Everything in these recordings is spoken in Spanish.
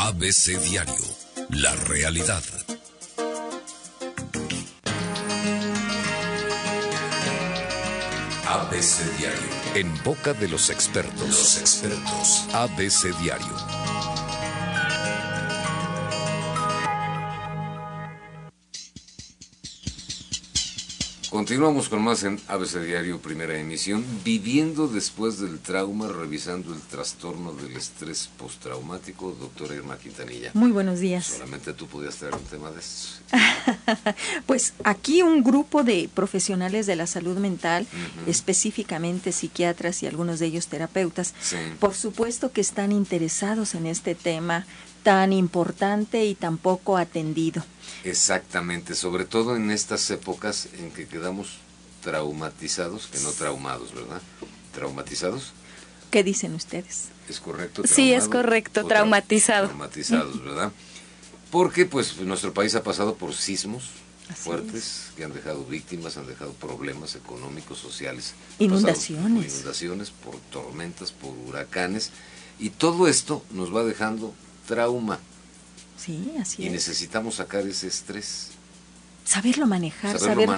ABC Diario, la realidad. ABC Diario. En boca de los expertos. Los expertos. ABC Diario. Continuamos con más en ABC Diario, primera emisión, viviendo después del trauma, revisando el trastorno del estrés postraumático, doctora Irma Quintanilla. Muy buenos días. Solamente tú podías traer un tema de estos. pues aquí un grupo de profesionales de la salud mental, específicamente psiquiatras y algunos de ellos terapeutas, por supuesto que están interesados en este tema tan importante y tan poco atendido. Exactamente, sobre todo en estas épocas en que quedamos traumatizados, que no traumados, ¿verdad? Traumatizados. ¿Qué dicen ustedes? ¿Es correcto? Sí, es correcto, traumatizado. Traumatizados, ¿verdad? Porque pues nuestro país ha pasado por sismos fuertes que han dejado víctimas, han dejado problemas económicos, sociales. Inundaciones. Por inundaciones, por tormentas, por huracanes. Y todo esto nos va dejando trauma. Sí, así y necesitamos sacar ese estrés. Saberlo manejar, saber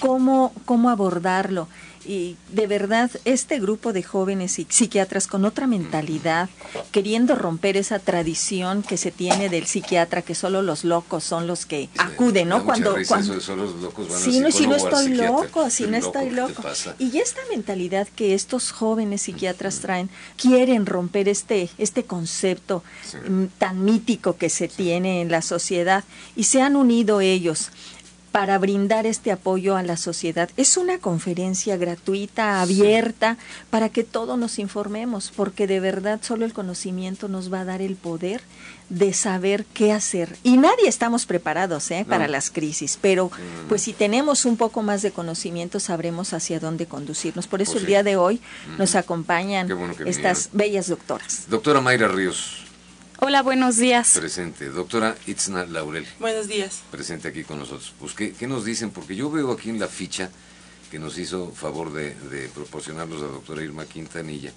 Cómo, cómo abordarlo. Y de verdad este grupo de jóvenes y psiquiatras con otra mentalidad, queriendo romper esa tradición que se tiene del psiquiatra que solo los locos son los que acuden, ¿no? Cuando, cuando los locos van sí, no, si no estoy loco, si no estoy loco. Y esta mentalidad que estos jóvenes psiquiatras traen, quieren romper este este concepto mm, tan mítico que se tiene en la sociedad. Y se han unido ellos para brindar este apoyo a la sociedad. Es una conferencia gratuita, abierta, para que todos nos informemos, porque de verdad solo el conocimiento nos va a dar el poder de saber qué hacer. Y nadie estamos preparados ¿eh? para las crisis, pero pues si tenemos un poco más de conocimiento sabremos hacia dónde conducirnos. Por eso pues el día de hoy nos acompañan estas bellas doctoras. Doctora Mayra Ríos. Hola, buenos días. Presente. Doctora Itzna Laurel. Buenos días. Presente aquí con nosotros. Pues, ¿qué, nos dicen? Porque yo veo aquí en la ficha que nos hizo favor de, proporcionarnos la doctora Irma Quintanilla,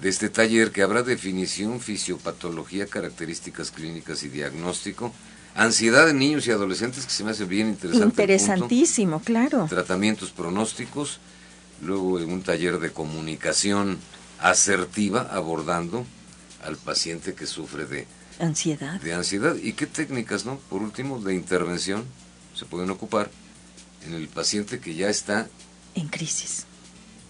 de este taller que habrá definición, fisiopatología, características clínicas y diagnóstico, ansiedad en niños y adolescentes, que se me hace bien interesante. Interesantísimo, claro. Tratamientos pronósticos, luego un taller de comunicación asertiva abordando al paciente que sufre de ansiedad. De ansiedad. ¿Y qué técnicas, no? Por último, de intervención se pueden ocupar en el paciente que ya está en crisis.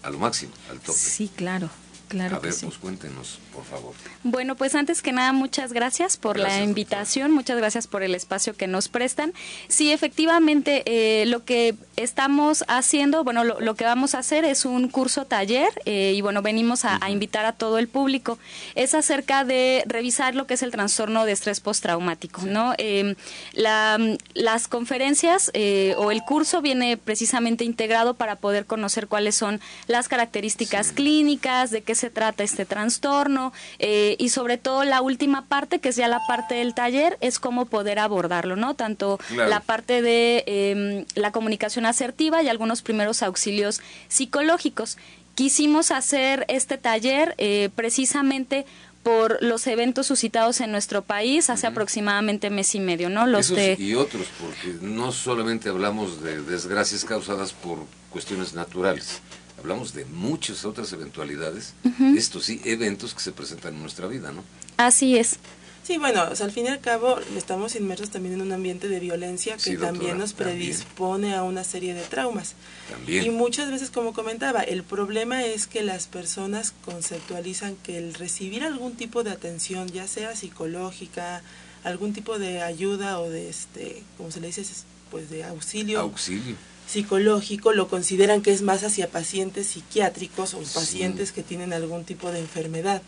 A lo máximo, al tope. Sí, claro. Claro a ver, pues cuéntenos, por favor. Bueno, pues antes que nada, muchas gracias por la invitación, muchas gracias por el espacio que nos prestan. Sí, efectivamente, eh, lo que estamos haciendo, bueno, lo, que vamos a hacer es un curso taller eh, y bueno, venimos a, invitar a todo el público. Es acerca de revisar lo que es el trastorno de estrés postraumático, ¿no? Em, las conferencias eh, o el curso viene precisamente integrado para poder conocer cuáles son las características clínicas, de qué se trata este trastorno eh, y sobre todo la última parte, que es ya la parte del taller, es cómo poder abordarlo, ¿no? Tanto la parte de em, la comunicación asertiva y algunos primeros auxilios psicológicos. Quisimos hacer este taller eh, precisamente por los eventos suscitados en nuestro país hace aproximadamente mes y medio, ¿no? Los de... y otros, porque no solamente hablamos de desgracias causadas por cuestiones naturales, hablamos de muchas otras eventualidades, estos sí, eventos que se presentan en nuestra vida, ¿no? Así es. Sí, bueno, al fin y al cabo estamos inmersos también en un ambiente de violencia que también nos predispone a una serie de traumas. También. Y muchas veces, como comentaba, el problema es que las personas conceptualizan que el recibir algún tipo de atención, ya sea psicológica, algún tipo de ayuda o de, este, como se le dice, pues de auxilio. Auxilio psicológico lo consideran que es más hacia pacientes psiquiátricos o pacientes que tienen algún tipo de enfermedad.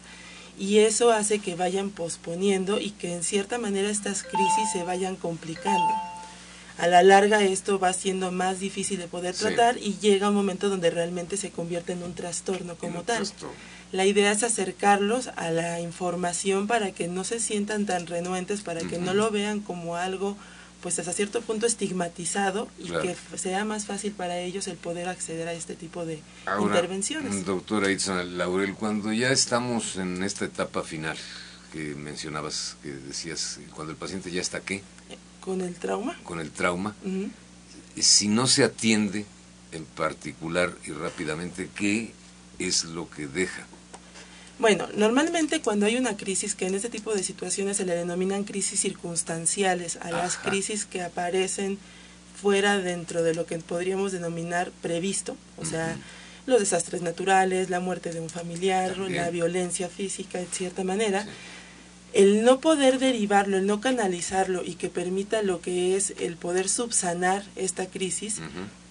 Y eso hace que vayan posponiendo y que en cierta manera estas crisis se vayan complicando. A la larga esto va siendo más difícil de poder tratar y llega un momento donde realmente se convierte en un trastorno como tal. La idea es acercarlos a la información para que no se sientan tan renuentes, para que no lo vean como algo pues hasta cierto punto estigmatizado y que sea más fácil para ellos el poder acceder a este tipo de intervenciones. Doctora Itzana Laurel, cuando ya estamos en esta etapa final, que mencionabas, que decías, cuando el paciente ya está qué? Con el trauma. Con el trauma. Si no se atiende en particular y rápidamente, ¿qué es lo que deja? Bueno, normalmente cuando hay una crisis, que en este tipo de situaciones se le denominan crisis circunstanciales, a las crisis que aparecen fuera dentro de lo que podríamos denominar previsto, o sea, los desastres naturales, la muerte de un familiar, la violencia física, de cierta manera, el no poder derivarlo, el no canalizarlo y que permita lo que es el poder subsanar esta crisis,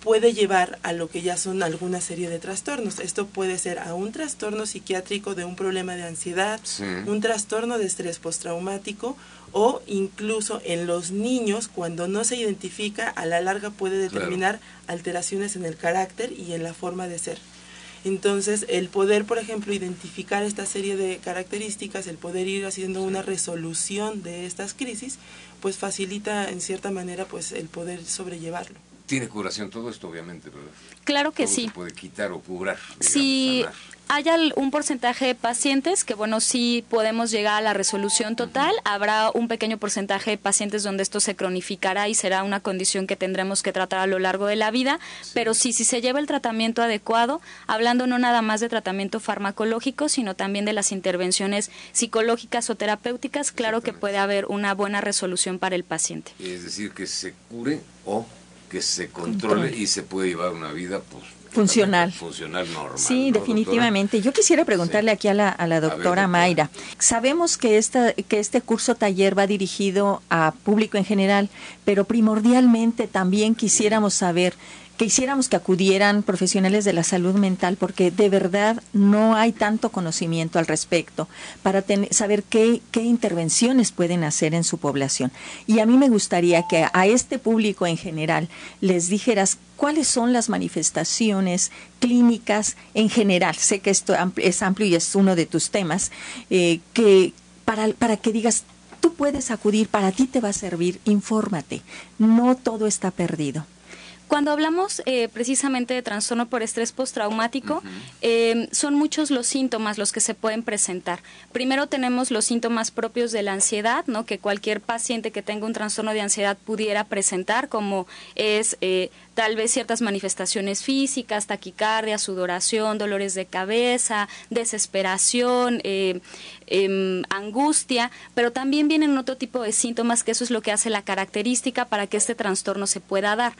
puede llevar a lo que ya son alguna serie de trastornos. Esto puede ser a un trastorno psiquiátrico de un problema de ansiedad, un trastorno de estrés postraumático o incluso en los niños cuando no se identifica a la larga puede determinar alteraciones en el carácter y en la forma de ser. Entonces, el poder, por ejemplo, identificar esta serie de características, el poder ir haciendo una resolución de estas crisis, pues facilita en cierta manera pues el poder sobrellevarlo. Tiene curación todo esto, obviamente, ¿verdad? Claro que sí. Se puede quitar o curar. sí, hay un porcentaje de pacientes que, bueno, sí podemos llegar a la resolución total. Habrá un pequeño porcentaje de pacientes donde esto se cronificará y será una condición que tendremos que tratar a lo largo de la vida. Pero sí, si se lleva el tratamiento adecuado, hablando no nada más de tratamiento farmacológico, sino también de las intervenciones psicológicas o terapéuticas, claro que puede haber una buena resolución para el paciente. Es decir, que se cure o que se controle y se puede llevar una vida pues funcional. Funcional normal. Sí, definitivamente. Yo quisiera preguntarle aquí a la, a la doctora Mayra. Sabemos que, esta, que este curso taller va dirigido a público en general, pero primordialmente también quisiéramos saber que hiciéramos que acudieran profesionales de la salud mental porque de verdad no hay tanto conocimiento al respecto para saber qué, qué intervenciones pueden hacer en su población. Y a mí me gustaría que a este público en general les dijeras cuáles son las manifestaciones clínicas en general. Sé que esto es amplio y es uno de tus temas, eh, que para, para que digas, tú puedes acudir, para ti te va a servir, infórmate, no todo está perdido. Cuando hablamos eh, precisamente de trastorno por estrés postraumático, eh, son muchos los síntomas los que se pueden presentar. Primero tenemos los síntomas propios de la ansiedad, ¿no? que cualquier paciente que tenga un trastorno de ansiedad pudiera presentar, como es eh, tal vez ciertas manifestaciones físicas, taquicardia, sudoración, dolores de cabeza, desesperación, em, angustia, pero también vienen otro tipo de síntomas que eso es lo que hace la característica para que este trastorno se pueda dar.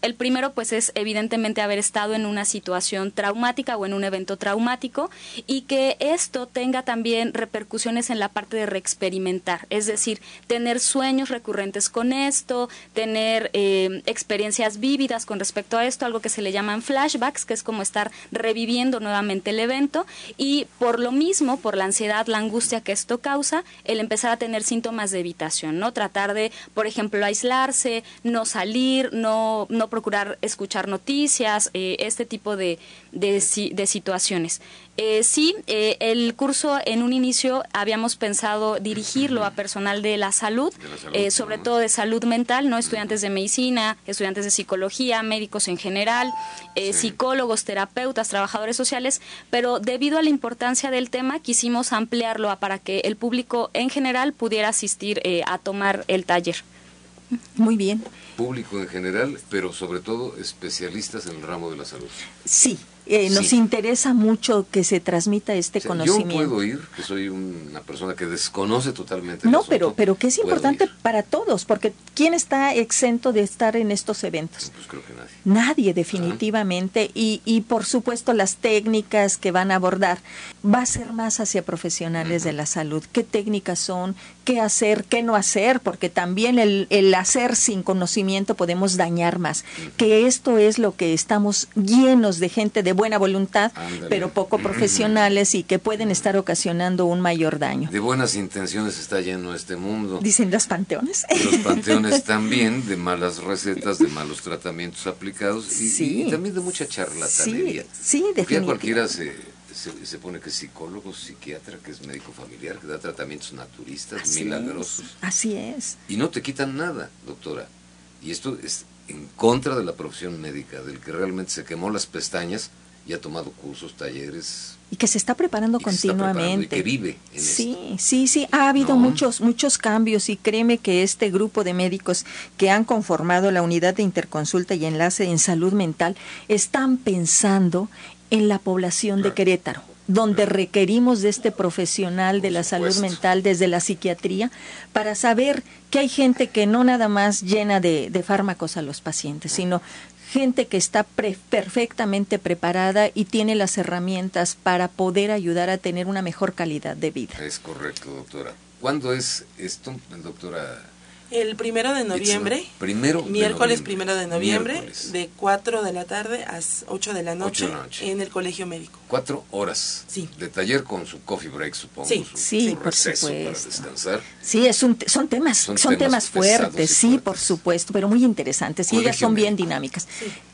El primero pues es evidentemente haber estado en una situación traumática o en un evento traumático y que esto tenga también repercusiones en la parte de reexperimentar, es decir, tener sueños recurrentes con esto, tener eh, experiencias vívidas con respecto a esto, algo que se le llaman flashbacks, que es como estar reviviendo nuevamente el evento y por lo mismo, por la ansiedad, la angustia que esto causa, el empezar a tener síntomas de evitación, ¿no? Tratar de, por ejemplo, aislarse, no salir, no, no procurar escuchar noticias, eh, este tipo de, de, situaciones. Eh, sí, eh, el curso en un inicio habíamos pensado dirigirlo a personal de la salud, sobre todo de salud mental, no estudiantes de medicina, estudiantes de psicología, médicos en general, psicólogos, terapeutas, trabajadores sociales, pero debido a la importancia del tema quisimos ampliarlo para que el público en general pudiera asistir a tomar el taller. Muy bien público en general, pero sobre todo especialistas en el ramo de la salud. Sí, eh, nos interesa mucho que se transmita este conocimiento. Yo puedo ir, que soy una persona que desconoce totalmente. No, pero, pero que es importante para todos, porque ¿quién está exento de estar en estos eventos? Pues creo que nadie. Nadie, definitivamente. Y, y por supuesto las técnicas que van a abordar va a ser más hacia profesionales de la salud. ¿Qué técnicas son? ¿Qué hacer? ¿Qué no hacer? Porque también el, el hacer sin conocimiento podemos dañar más. Que esto es lo que estamos llenos de gente de buena voluntad, pero poco profesionales y que pueden estar ocasionando un mayor daño. De buenas intenciones está lleno este mundo. Dicen los panteones. Los panteones también, de malas recetas, de malos tratamientos aplicados y, también de mucha charlatanería. Sí, sí definitivamente. cualquiera se, se, pone que es psicólogo, psiquiatra, que es médico familiar, que da tratamientos naturistas, milagrosos. así es. Y no te quitan nada, doctora. Y esto es en contra de la profesión médica, del que realmente se quemó las pestañas y ha tomado cursos, talleres. Y que se está preparando continuamente. y que vive en Sí, sí, sí, ha habido muchos, muchos cambios y créeme que este grupo de médicos que han conformado la unidad de interconsulta y enlace en salud mental están pensando en la población de Querétaro donde requerimos de este profesional de la salud mental desde la psiquiatría para saber que hay gente que no nada más llena de, de fármacos a los pacientes, sino gente que está perfectamente preparada y tiene las herramientas para poder ayudar a tener una mejor calidad de vida. Es correcto, doctora. ¿Cuándo es esto, doctora? El primero de noviembre. Primero miércoles primero de noviembre, de 4 de la tarde a 8 de la noche, en el colegio médico. Cuatro horas. Sí. De taller con su coffee break, supongo. Sí, sí, por supuesto. Para descansar. Sí, es un, son temas, son, temas, fuertes, sí, por supuesto, pero muy interesantes. Y ellas son bien dinámicas.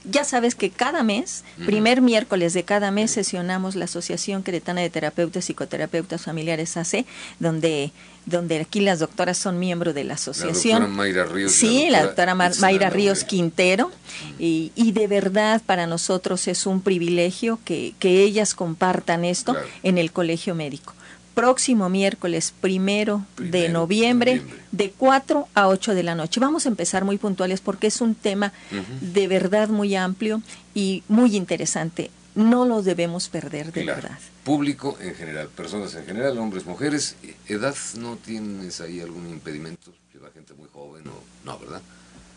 Ya sabes que cada mes, primer miércoles de cada mes, sesionamos la Asociación Queretana de Terapeutas y Psicoterapeutas Familiares AC, donde donde aquí las doctoras son miembros de la asociación. La doctora Mayra Ríos. Sí, la doctora, Mayra Ríos Quintero. Y, y, de verdad para nosotros es un privilegio que, que ellas compartan esto en el colegio médico. Próximo miércoles primero, de noviembre, de 4 a 8 de la noche. Vamos a empezar muy puntuales porque es un tema de verdad muy amplio y muy interesante no lo debemos perder de verdad. Público en general, personas en general, hombres, mujeres, edad, ¿no tienes ahí algún impedimento? Lleva gente muy joven o no, ¿verdad?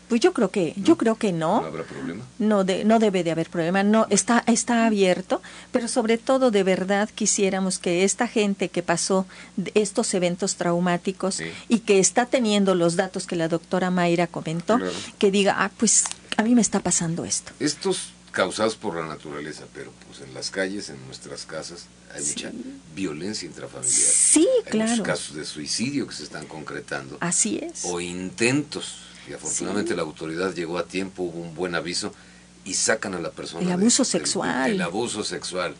Pues yo creo que, yo creo que no. ¿No habrá problema? No, de, no debe de haber problema. No, está, está abierto, pero sobre todo de verdad quisiéramos que esta gente que pasó estos eventos traumáticos y que está teniendo los datos que la doctora Mayra comentó, que diga, ah, pues a mí me está pasando esto. Estos causados por la naturaleza, pero pues en las calles, en nuestras casas, hay mucha violencia intrafamiliar. Sí, hay claro. Muchos casos de suicidio que se están concretando. Así es. O intentos. Y afortunadamente la autoridad llegó a tiempo, hubo un buen aviso y sacan a la persona. El abuso sexual. el abuso sexual,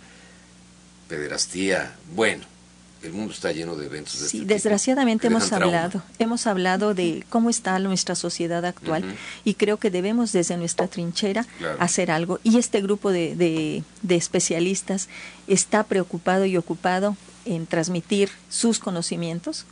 pederastía. Bueno, el mundo está lleno de eventos. De sí, este desgraciadamente hemos hablado, hemos hablado de cómo está nuestra sociedad actual y creo que debemos desde nuestra trinchera hacer algo. Y este grupo de, de, de especialistas está preocupado y ocupado en transmitir sus conocimientos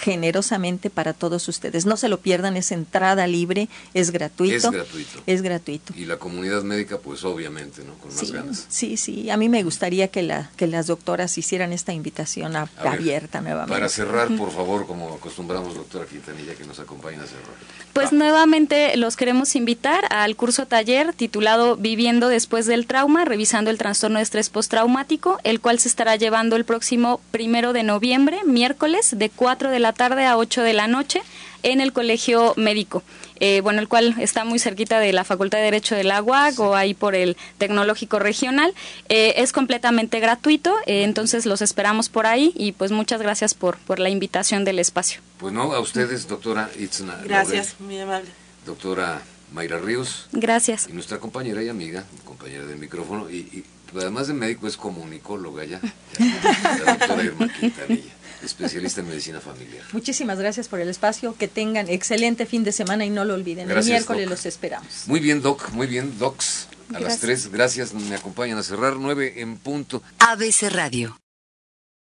generosamente para todos ustedes. No se lo pierdan, es entrada libre, es gratuito. Es gratuito. Es gratuito. Y la comunidad médica, pues obviamente, ¿no? Con más ganas. Sí, sí. A mí me gustaría que, la, que las doctoras hicieran esta invitación abierta nuevamente. Para cerrar, por favor, como acostumbramos, doctora Quintanilla, que nos acompañe a cerrar. Pues nuevamente los queremos invitar al curso taller titulado Viviendo después del trauma, revisando el trastorno de estrés postraumático, el cual se estará llevando el próximo primero de noviembre, miércoles, de 4 de la tarde a 8 de la noche en el Colegio Médico, eh, bueno, el cual está muy cerquita de la Facultad de Derecho de la UAC o ahí por el Tecnológico Regional. Eh, es completamente gratuito, eh, entonces los esperamos por ahí y pues muchas gracias por, por la invitación del espacio. Pues no, a ustedes, doctora Itzna. Gracias, muy amable. Doctora Mayra Ríos. Gracias. Y nuestra compañera y amiga, compañera del micrófono, y, además de médico es comunicóloga ya, la doctora Irma Quintanilla especialista en medicina familiar. Muchísimas gracias por el espacio, que tengan excelente fin de semana y no lo olviden, el miércoles los esperamos. Muy bien, Doc, muy bien, Docs. A las tres, gracias, me acompañan a cerrar, nueve en punto. ABC Radio.